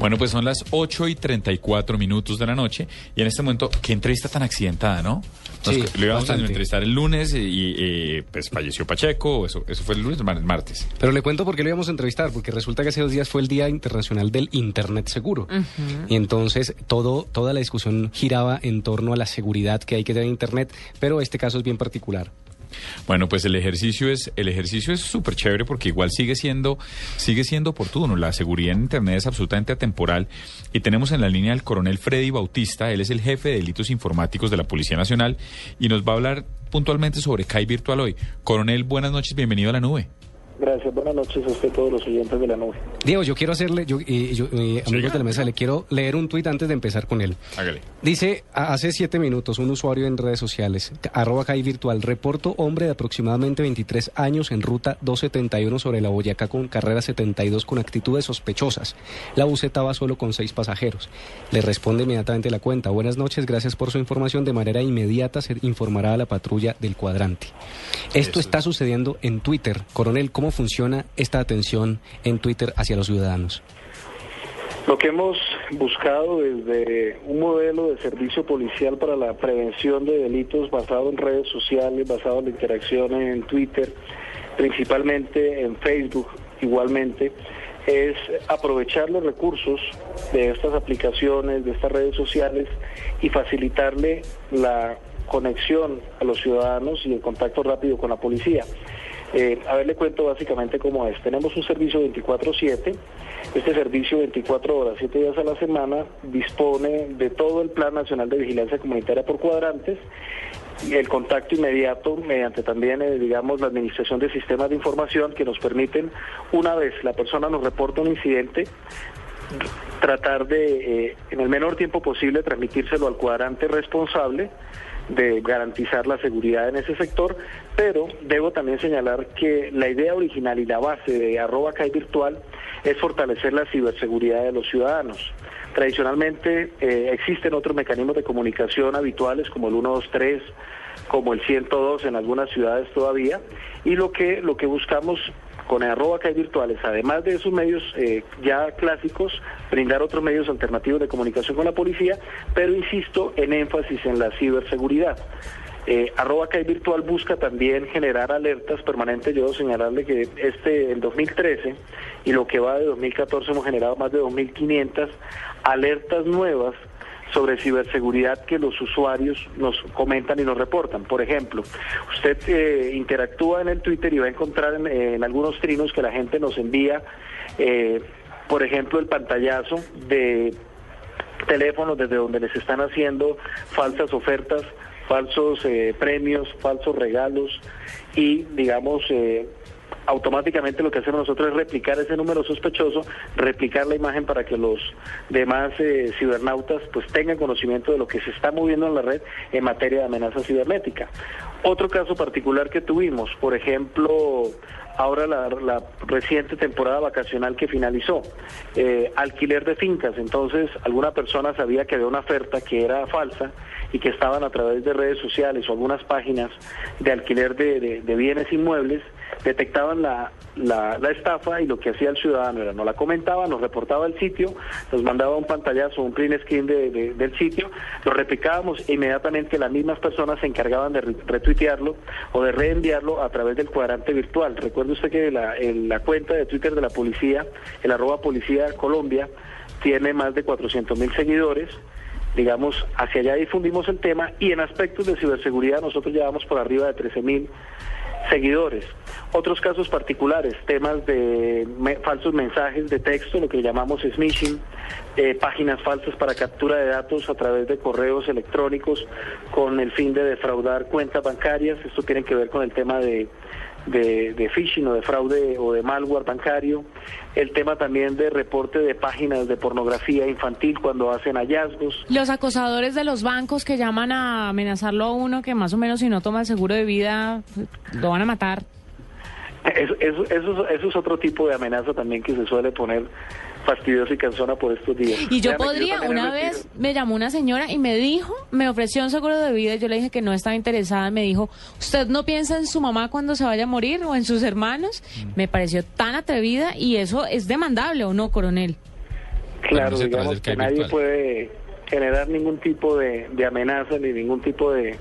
Bueno, pues son las 8 y 34 minutos de la noche y en este momento, qué entrevista tan accidentada, ¿no? Nos, Sí, lo íbamos bastante. a entrevistar el lunes y, y, eh, pues falleció Pacheco, eso, eso fue el lunes, el martes. Pero le cuento por qué lo íbamos a entrevistar, porque resulta que hace dos días fue el Día Internacional del Internet Seguro. Y entonces todo, toda la discusión giraba en torno a la seguridad que hay que tener en Internet, pero este caso es bien particular. Bueno, pues el ejercicio es el ejercicio es súper chévere porque igual sigue siendo sigue siendo oportuno. La seguridad en internet es absolutamente atemporal y tenemos en la línea al coronel Freddy Bautista. Él es el jefe de delitos informáticos de la Policía Nacional y nos va a hablar puntualmente sobre CAI Virtual hoy. Coronel, buenas noches, bienvenido a la nube. Gracias, buenas noches a usted todos los oyentes de la nube. Diego, yo quiero hacerle, yo, eh, yo, eh, amigos de la mesa, le quiero leer un tuit antes de empezar con él. Hágale. Dice, hace siete minutos, un usuario en redes sociales, arroba CAI virtual, reporto hombre de aproximadamente 23 años en ruta 271 sobre la Boyacá con carrera 72 con actitudes sospechosas. La buseta va solo con seis pasajeros. Le responde inmediatamente la cuenta. Buenas noches, gracias por su información. De manera inmediata se informará a la patrulla del cuadrante. Esto está sucediendo en Twitter. Coronel, ¿cómo funciona esta atención en Twitter hacia los ciudadanos? Lo que hemos buscado desde un modelo de servicio policial para la prevención de delitos basado en redes sociales, basado en la interacción en Twitter, principalmente en Facebook igualmente, es aprovechar los recursos de estas aplicaciones, de estas redes sociales y facilitarle la conexión a los ciudadanos y el contacto rápido con la policía. Eh, a ver, le cuento básicamente cómo es. Tenemos un servicio 24/7. Este servicio 24 horas, 7 días a la semana, dispone de todo el Plan Nacional de Vigilancia Comunitaria por cuadrantes el contacto inmediato mediante también, eh, digamos, la administración de sistemas de información que nos permiten, una vez la persona nos reporta un incidente, tratar de, eh, en el menor tiempo posible, transmitírselo al cuadrante responsable de garantizar la seguridad en ese sector, pero debo también señalar que la idea original y la base de arroba CAI virtual es fortalecer la ciberseguridad de los ciudadanos. Tradicionalmente eh, existen otros mecanismos de comunicación habituales como el 123, como el 102 en algunas ciudades todavía, y lo que, lo que buscamos con arroba virtuales, además de esos medios eh, ya clásicos, brindar otros medios alternativos de comunicación con la policía, pero insisto en énfasis en la ciberseguridad. Eh, arroba virtual busca también generar alertas permanentes. Yo señalarle que este, el 2013 y lo que va de 2014 hemos generado más de 2.500 alertas nuevas sobre ciberseguridad que los usuarios nos comentan y nos reportan. Por ejemplo, usted eh, interactúa en el Twitter y va a encontrar en, en algunos trinos que la gente nos envía, eh, por ejemplo, el pantallazo de teléfonos desde donde les están haciendo falsas ofertas, falsos eh, premios, falsos regalos y, digamos, eh, automáticamente lo que hacemos nosotros es replicar ese número sospechoso, replicar la imagen para que los demás eh, cibernautas pues tengan conocimiento de lo que se está moviendo en la red en materia de amenaza cibernética. Otro caso particular que tuvimos, por ejemplo, ahora la, reciente temporada vacacional que finalizó, eh, alquiler de fincas, entonces alguna persona sabía que había una oferta que era falsa y que estaban a través de redes sociales o algunas páginas de alquiler de- de bienes inmuebles, detectaban la, la, estafa y lo que hacía el ciudadano era, nos la comentaba, nos reportaba el sitio, nos mandaba un pantallazo, un print screen de- de- del sitio, lo replicábamos e inmediatamente las mismas personas se encargaban de re- retuitearlo o de reenviarlo a través del cuadrante virtual. Recuerde usted que la, en la cuenta de Twitter de la policía, el arroba policía Colombia, tiene más de 400 mil seguidores digamos, hacia allá difundimos el tema y en aspectos de ciberseguridad nosotros llevamos por arriba de 13 mil seguidores. Otros casos particulares, temas de falsos mensajes de texto, lo que llamamos smishing, eh, páginas falsas para captura de datos a través de correos electrónicos con el fin de defraudar cuentas bancarias. Esto tiene que ver con el tema de, de, de phishing o de fraude o de malware bancario, el tema también de reporte de páginas de pornografía infantil cuando hacen hallazgos. Los acosadores de los bancos que llaman a amenazarlo a uno que más o menos si no toma el seguro de vida lo van a matar. Eso, eso, eso, eso es otro tipo de amenaza también que se suele poner fastidiosa y cansona por estos días. Y yo podría, una vez me llamó una señora y me dijo, me ofreció un seguro de vida y yo le dije que no estaba interesada. Me dijo, ¿usted no piensa en su mamá cuando se vaya a morir o en sus hermanos? Me pareció tan atrevida y eso es demandable o no, coronel. Claro, digamos que nadie puede generar ningún tipo de, de amenaza ni ningún tipo de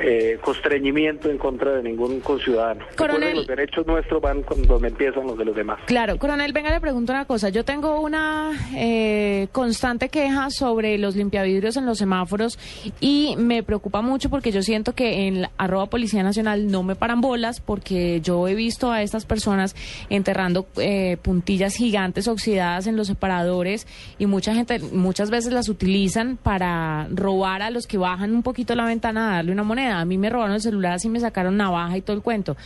eh, constreñimiento en contra de ningún conciudadano. Coronel. Los derechos nuestros van con donde empiezan los de los demás. Claro, coronel, venga, le pregunto una cosa. Yo tengo una eh, constante queja sobre los limpiavidrios en los semáforos y me preocupa mucho porque yo siento que en la arroba Policía Nacional no me paran bolas porque yo he visto a estas personas enterrando eh, puntillas gigantes oxidadas en los separadores y mucha gente muchas veces las utilizan para robar a los que bajan un poquito la ventana a darle una moneda. A mí me robaron el celular, así me sacaron navaja y todo el cuento.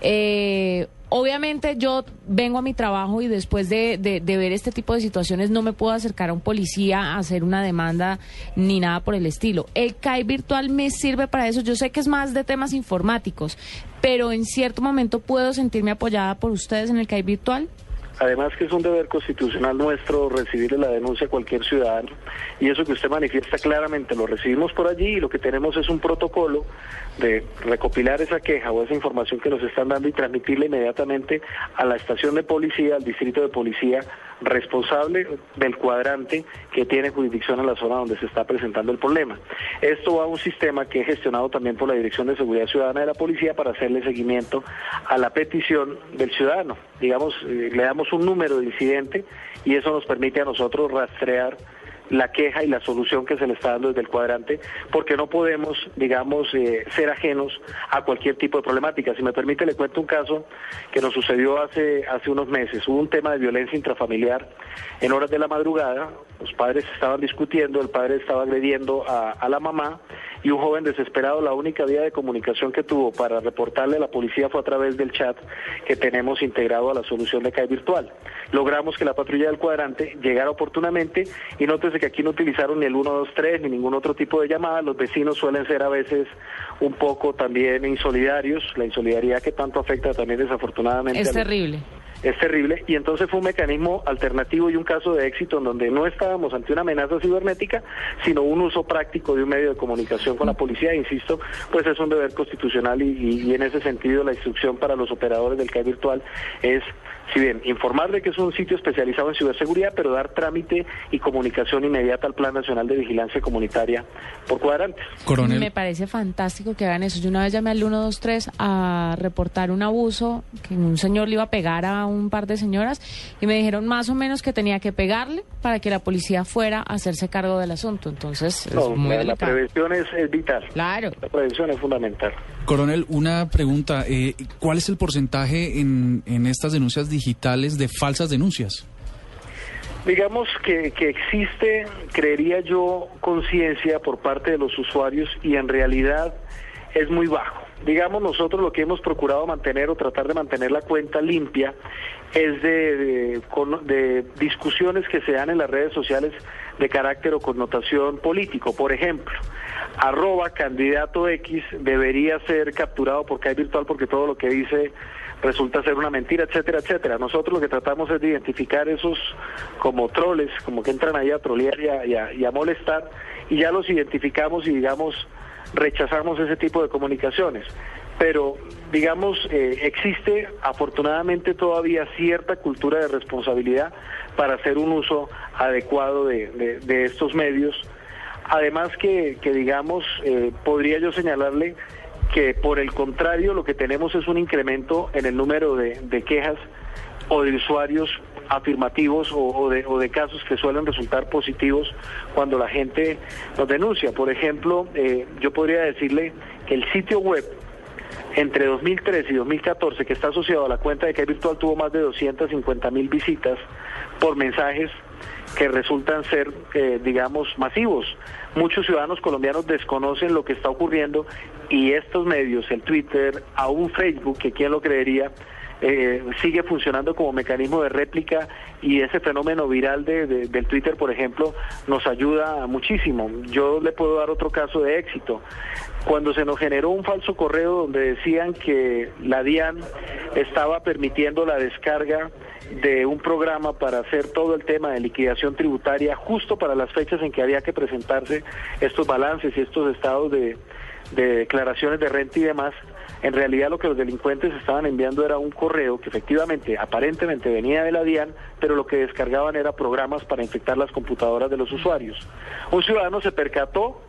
Eh, Obviamente yo vengo a mi trabajo y después de, de- de ver este tipo de situaciones no me puedo acercar a un policía a hacer una demanda ni nada por el estilo. El CAI virtual me sirve para eso. Yo sé que es más de temas informáticos, pero en cierto momento puedo sentirme apoyada por ustedes en el CAI virtual. Además que es un deber constitucional nuestro recibirle la denuncia a cualquier ciudadano y eso que usted manifiesta claramente lo recibimos por allí y lo que tenemos es un protocolo de recopilar esa queja o esa información que nos están dando y transmitirla inmediatamente a la estación de policía, al distrito de policía responsable del cuadrante que tiene jurisdicción en la zona donde se está presentando el problema. Esto va a un sistema que es gestionado también por la Dirección de Seguridad Ciudadana de la Policía para hacerle seguimiento a la petición del ciudadano. Digamos, eh, le damos un número de incidente y eso nos permite a nosotros rastrear la queja y la solución que se le está dando desde el cuadrante, porque no podemos, digamos, eh, ser ajenos a cualquier tipo de problemática. Si me permite, le cuento un caso que nos sucedió hace, hace unos meses. Hubo un tema de violencia intrafamiliar en horas de la madrugada, los padres estaban discutiendo, el padre estaba agrediendo a, a la mamá y un joven desesperado, la única vía de comunicación que tuvo para reportarle a la policía fue a través del chat que tenemos integrado a la solución de CAE virtual. Logramos que la patrulla del cuadrante llegara oportunamente y nótese que aquí no utilizaron ni el 123 ni ningún otro tipo de llamada. Los vecinos suelen ser a veces un poco también insolidarios, la insolidaridad que tanto afecta también desafortunadamente Es terrible. Es terrible y entonces fue un mecanismo alternativo y un caso de éxito en donde no estábamos ante una amenaza cibernética, sino un uso práctico de un medio de comunicación con la policía, insisto, pues es un deber constitucional y, y- y en ese sentido la instrucción para los operadores del CAE virtual es, si bien, informar de que es un sitio especializado en ciberseguridad, pero dar trámite y comunicación inmediata al Plan Nacional de Vigilancia Comunitaria por cuadrantes. Coronel, Me parece fantástico que hagan eso. Yo una vez llamé al 123 a reportar un abuso, que un señor le iba a pegar a un par de señoras y me dijeron más o menos que tenía que pegarle para que la policía fuera a hacerse cargo del asunto. Entonces, es No, muy la, prevención es, es vital. Claro. La prevención es fundamental. Coronel, una pregunta. eh, ¿Cuál es el porcentaje en, en estas denuncias digitales de falsas denuncias? Digamos que, que existe, creería yo, conciencia por parte de los usuarios y en realidad es muy bajo. Digamos, nosotros lo que hemos procurado mantener o tratar de mantener la cuenta limpia es de, de, discusiones que se dan en las redes sociales de carácter o connotación político. Por ejemplo, arroba candidato X debería ser capturado por CAI virtual porque todo lo que dice resulta ser una mentira, etcétera, etcétera. Nosotros lo que tratamos es de identificar esos como troles, como que entran ahí a trolear y a, y a- y a molestar, y ya los identificamos y digamos rechazamos ese tipo de comunicaciones. Pero, digamos, eh, existe afortunadamente todavía cierta cultura de responsabilidad para hacer un uso adecuado de, de- estos medios. Además que, que digamos, eh, podría yo señalarle que por el contrario lo que tenemos es un incremento en el número de, de quejas o de usuarios afirmativos o, de, o de casos que suelen resultar positivos cuando la gente nos denuncia. Por ejemplo, eh, yo podría decirle que el sitio web entre 2013 y 2014, que está asociado a la cuenta de que virtual, tuvo más de 250 mil visitas por mensajes que resultan ser, eh, digamos, masivos. Muchos ciudadanos colombianos desconocen lo que está ocurriendo y estos medios, el Twitter, aún Facebook, que quién lo creería, eh, sigue funcionando como mecanismo de réplica y ese fenómeno viral de, del Twitter, por ejemplo, nos ayuda muchísimo. Yo le puedo dar otro caso de éxito. Cuando se nos generó un falso correo donde decían que la DIAN estaba permitiendo la descarga de un programa para hacer todo el tema de liquidación tributaria justo para las fechas en que había que presentarse estos balances y estos estados de, de declaraciones de renta y demás, en realidad lo que los delincuentes estaban enviando era un correo que efectivamente, aparentemente venía de la DIAN, pero lo que descargaban era programas para infectar las computadoras de los usuarios. Un ciudadano se percató,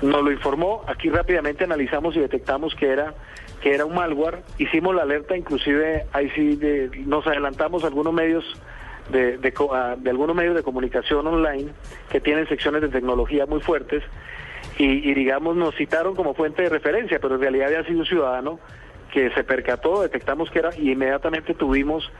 nos lo informó, aquí rápidamente analizamos y detectamos que era que era un malware, hicimos la alerta, inclusive ahí sí nos adelantamos algunos medios de, de, de algunos medios de comunicación online que tienen secciones de tecnología muy fuertes y, digamos nos citaron como fuente de referencia, pero en realidad había sido un ciudadano que se percató, detectamos que era y inmediatamente tuvimos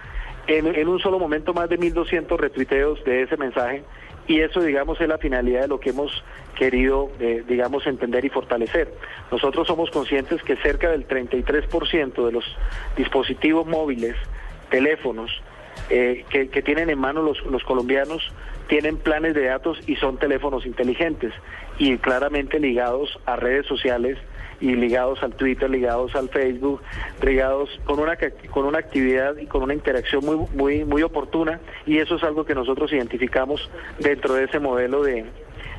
en, un solo momento más de 1.200 retuiteos de ese mensaje y eso digamos es la finalidad de lo que hemos querido eh, digamos entender y fortalecer. Nosotros somos conscientes que cerca del 33% de los dispositivos móviles, teléfonos, eh, que, tienen en mano los, los colombianos tienen planes de datos y son teléfonos inteligentes y claramente ligados a redes sociales y ligados al Twitter, ligados al Facebook, ligados con una con una actividad y con una interacción muy muy muy oportuna y eso es algo que nosotros identificamos dentro de ese modelo de,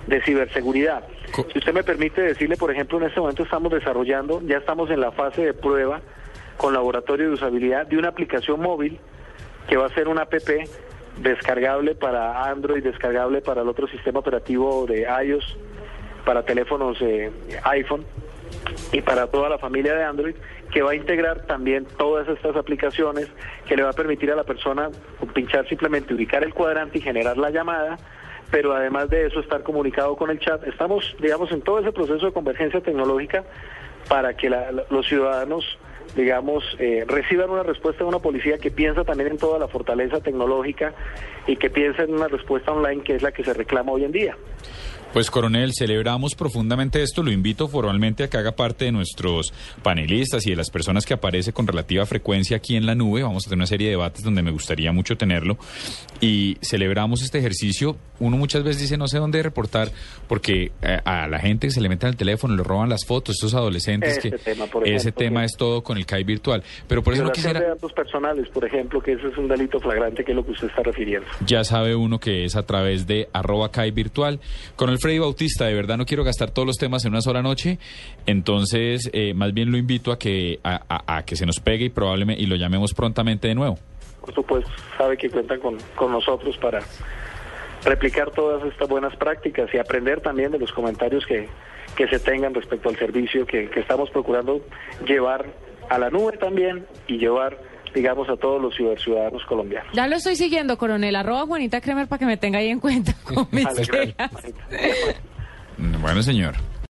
de ciberseguridad. Si usted me permite decirle, por ejemplo, en este momento estamos desarrollando, ya estamos en la fase de prueba con laboratorio de usabilidad de una aplicación móvil que va a ser una app descargable para Android, descargable para el otro sistema operativo de iOS, para teléfonos eh, iPhone y para toda la familia de Android, que va a integrar también todas estas aplicaciones, que le va a permitir a la persona pinchar simplemente, ubicar el cuadrante y generar la llamada, pero además de eso estar comunicado con el chat. Estamos, digamos, en todo ese proceso de convergencia tecnológica para que los ciudadanos digamos, eh, reciban una respuesta de una policía que piensa también en toda la fortaleza tecnológica y que piensa en una respuesta online que es la que se reclama hoy en día. Pues coronel, celebramos profundamente esto, lo invito formalmente a que haga parte de nuestros panelistas y de las personas que aparece con relativa frecuencia aquí en la nube. Vamos a tener una serie de debates donde me gustaría mucho tenerlo y celebramos este ejercicio. Uno muchas veces dice no sé dónde reportar porque eh, a la gente que se le mete al teléfono le roban las fotos, estos adolescentes que ese tema es todo con el CAI virtual. Pero por eso no quisiera... de datos personales, por ejemplo, que eso es un delito flagrante que es lo que usted está refiriendo. Ya sabe uno que es a través de arroba CAI virtual. Con el Freddy Bautista, de verdad no quiero gastar todos los temas en una sola noche, entonces eh, más bien lo invito a que, a, que se nos pegue y probablemente y lo llamemos prontamente de nuevo. Por supuesto, sabe que cuentan con, con nosotros para replicar todas estas buenas prácticas y aprender también de los comentarios que, que se tengan respecto al servicio que, que estamos procurando llevar a la nube también y llevar digamos, a todos los ciudadanos colombianos. Ya lo estoy siguiendo, coronel. Arroba Juanita Kremer para que me tenga ahí en cuenta. bueno, señor.